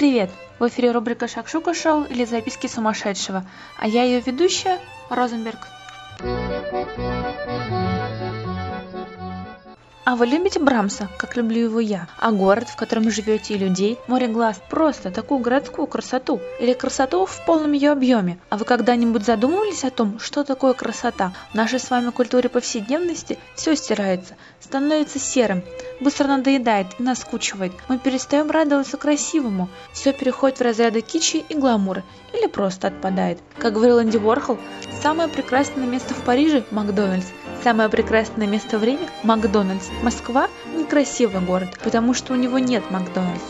Привет! В эфире рубрика «Шакшука шоу» или «Записки сумасшедшего», а я ее ведущая Розенберг. А вы любите Брамса, как люблю его я? А город, в котором живете и людей? Море глаз, просто такую городскую красоту. Или красоту в полном ее объеме. А вы когда-нибудь задумывались о том, что такое красота? В нашей с вами культуре повседневности все стирается, становится серым, быстро надоедает и наскучивает. Мы перестаем радоваться красивому. Все переходит в разряды кичи и гламура. Или просто отпадает. Как говорил Энди Уорхол, самое прекрасное место в Париже – Макдональдс. Самое прекрасное место в Риме – Макдональдс. Москва – некрасивый город, потому что у него нет Макдональдса.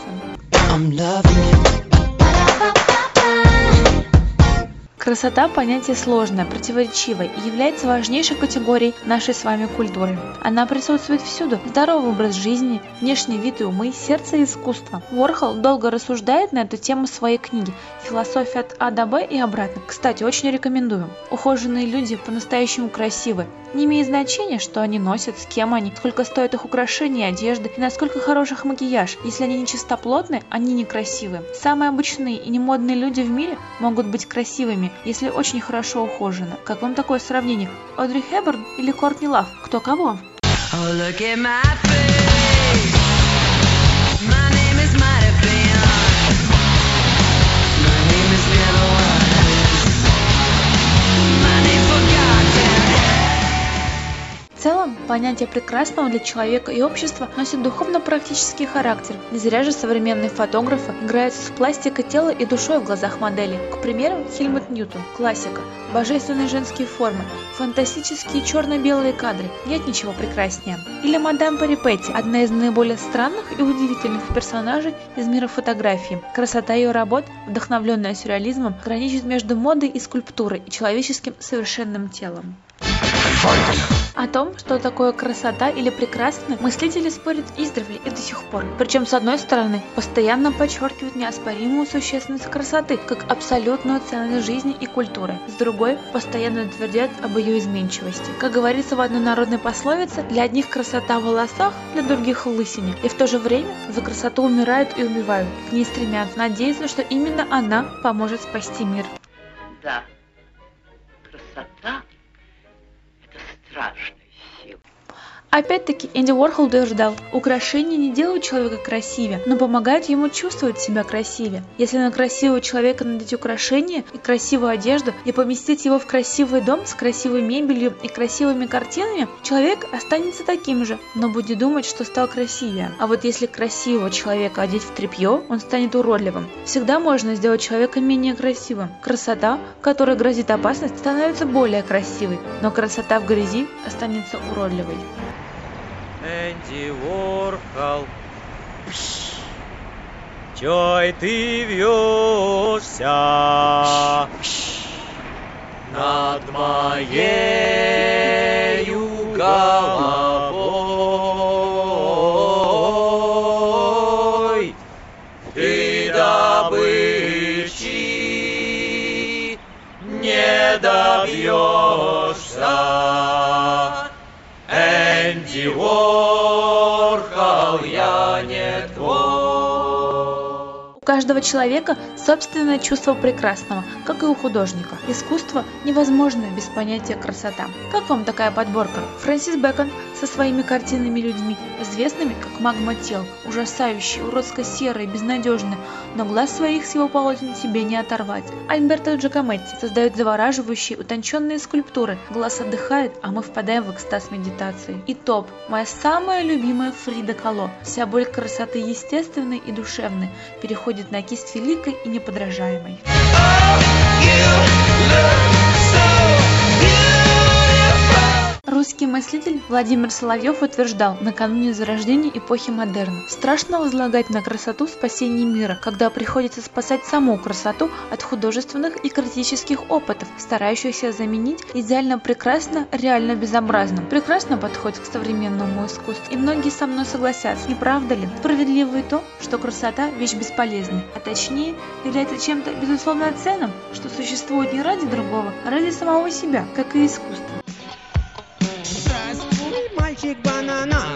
Красота – понятие сложное, противоречивое и является важнейшей категорией нашей с вами культуры. Она присутствует всюду – здоровый образ жизни, внешний вид и умы, сердце и искусство. Уорхол долго рассуждает на эту тему в своей книге «Философия от А до Б и обратно». Кстати, очень рекомендую. Ухоженные люди по-настоящему красивы. Не имеет значения, что они носят, с кем они, сколько стоят их украшения одежды, и насколько хороший их макияж. Если они не чистоплотны, они некрасивы. Самые обычные и немодные люди в мире могут быть красивыми, если очень хорошо ухожено. Как вам такое сравнение? Одри Хэбберн или Кортни Лав? Кто кого? Oh, целом, понятие прекрасного для человека и общества носит духовно-практический характер. Не зря же современные фотографы играются с пластикой тела и душой в глазах модели. К примеру, Хельмут Ньютон, классика. Божественные женские формы, фантастические черно-белые кадры, нет ничего прекраснее. Или мадам Парипетти, одна из наиболее странных и удивительных персонажей из мира фотографии. Красота ее работ, вдохновленная сюрреализмом, граничит между модой и скульптурой и человеческим совершенным телом. О том, что такое красота или прекрасно, мыслители спорят издревле и до сих пор. Причем, с одной стороны, постоянно подчеркивают неоспоримую существенность красоты, как абсолютную ценность жизни и культуры. С другой, постоянно твердят об ее изменчивости. Как говорится в одной народной пословице, для одних красота в волосах, для других в лысине. И в то же время за красоту умирают и убивают. К ней стремятся, надеясь, что именно она поможет спасти мир. Да, красота Raj. Опять-таки, Энди Уорхол утверждал, украшения не делают человека красивее, но помогают ему чувствовать себя красивее. Если на красивого человека надеть украшения и красивую одежду и поместить его в красивый дом с красивой мебелью и красивыми картинами, человек останется таким же, но будет думать, что стал красивее. А вот если красивого человека одеть в тряпье, он станет уродливым. Всегда можно сделать человека менее красивым. Красота, которой грозит опасность, становится более красивой, но красота в грязи останется уродливой. Энди Уорхол. Чой ты вьешься над моей головой? Ты добычи не добьешься. Каждого человека собственное чувство прекрасного, как и у художника. Искусство невозможно без понятия красота. Как вам такая подборка? Фрэнсис Бэкон со своими картинами людьми, известными как магма тел, ужасающие, уродско-серые, безнадежные, но глаз своих с его полотен тебе не оторвать. Альберто Джакометти создает завораживающие, утонченные скульптуры. Глаз отдыхает, а мы впадаем в экстаз медитации. И топ, моя самая любимая Фрида Кало. Вся боль красоты естественной и душевной переходит на кисть великой и неподражаемой. Русский мыслитель Владимир Соловьев утверждал накануне зарождения эпохи модерна. Страшно возлагать на красоту спасение мира, когда приходится спасать саму красоту от художественных и критических опытов, старающихся заменить идеально прекрасно реально безобразным. Прекрасно подходит к современному искусству, и многие со мной согласятся, не правда ли? Справедливо и то, что красота – вещь бесполезная, а точнее является чем-то безусловно ценным, что существует не ради другого, а ради самого себя, как и искусство. big banana.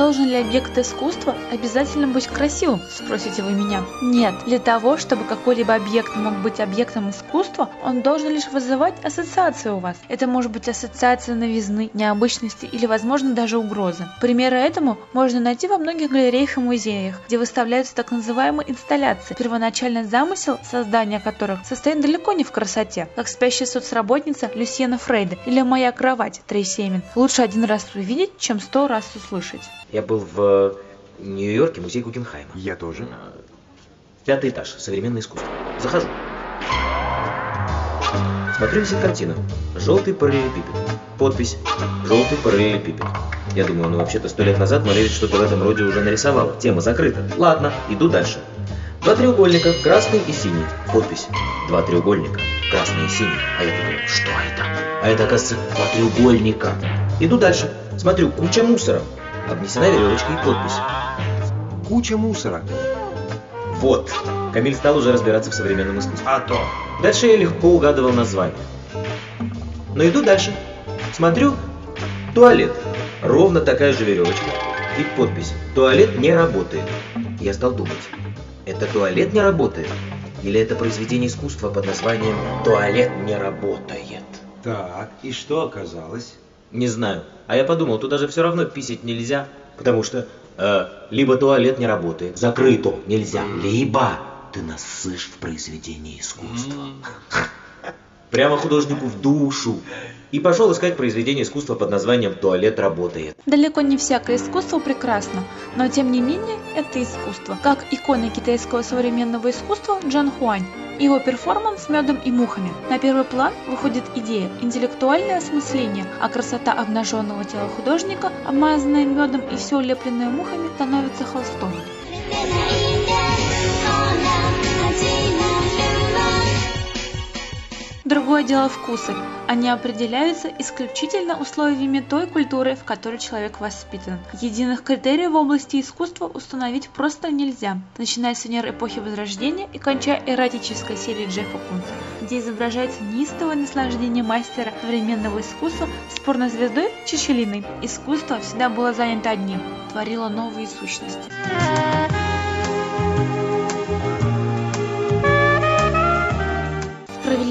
Должен ли объект искусства обязательно быть красивым, спросите вы меня? Нет, для того, чтобы какой-либо объект мог быть объектом искусства, он должен лишь вызывать ассоциацию у вас. Это может быть ассоциация новизны, необычности или, возможно, даже угрозы. Примеры этому можно найти во многих галереях и музеях, где выставляются так называемые инсталляции, первоначальный замысел создания которых состоит далеко не в красоте, как спящая соцработница Люсьена Фрейда или «Моя кровать» Трейси Эмин. Лучше один раз увидеть, чем сто раз услышать. Я был в Нью-Йорке, музей Гугенхайма. Я тоже. Пятый этаж, современное искусство. Захожу. Смотрю, висит картина. Желтый параллелепипед. Подпись. Желтый параллелепипед. Я думаю, ну вообще-то сто лет назад Малевич что-то в этом роде уже нарисовал. Тема закрыта. Ладно, иду дальше. Два треугольника, красный и синий. Подпись. Два треугольника, красный и синий. А я думаю, что это? А это, оказывается, два треугольника. Иду дальше. Смотрю, куча мусора. Обнесена веревочкой и подпись. Куча мусора. Вот. Камиль стал уже разбираться в современном искусстве. А то. Дальше я легко угадывал название. Но иду дальше. Смотрю, туалет. Ровно такая же веревочка. И подпись. Туалет не работает. Я стал думать. Это туалет не работает? Или это произведение искусства под названием «Туалет не работает»? Так, и что оказалось? Не знаю. А я подумал, туда же все равно писать нельзя, потому что э, либо туалет не работает, закрыто нельзя, либо ты насышь в произведении искусства. Прямо художнику в душу. И пошел искать произведение искусства под названием «Туалет работает». Далеко не всякое искусство прекрасно, но тем не менее это искусство. Как икона китайского современного искусства Джан Хуань. Его перформанс медом и мухами. На первый план выходит идея, интеллектуальное осмысление, а красота обнаженного тела художника, обмазанная медом и все улепленное мухами, становится холстом. Другое дело вкусы. Они определяются исключительно условиями той культуры, в которой человек воспитан. Единых критериев в области искусства установить просто нельзя, начиная с венер эпохи Возрождения и кончая эротической серией Джеффа Кунца, где изображается неистовое наслаждение мастера современного искусства с порнозвездой Чечелиной. Искусство всегда было занято одним – творило новые сущности.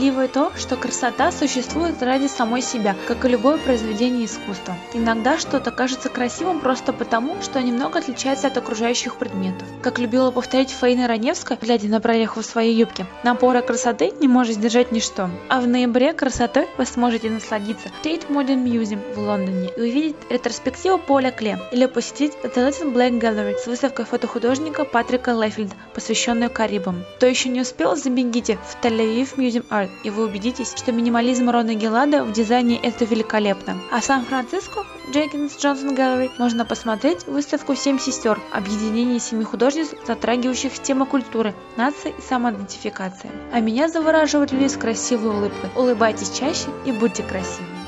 Справедливо то, что красота существует ради самой себя, как и любое произведение искусства. Иногда что-то кажется красивым просто потому, что немного отличается от окружающих предметов. Как любила повторять Фаина Раневская, глядя на прореху в своей юбке, напора красоты не может сдержать ничто. А в ноябре красотой вы сможете насладиться в Tate Modern Museum в Лондоне и увидеть ретроспективу Поля Кле или посетить The Little Black Gallery с выставкой фотохудожника Патрика Леффилда, посвященную Карибам. Кто еще не успел, забегите в Тель-Авив Museum Art, и вы убедитесь, что минимализм Рона Гелада в дизайне это великолепно. А в Сан-Франциско Джекинс Джонсон Gallery можно посмотреть выставку «Семь сестер» – объединение семи художниц, затрагивающих темы культуры, нации и самоидентификации. А меня завораживают люди с красивой улыбкой. Улыбайтесь чаще и будьте красивы.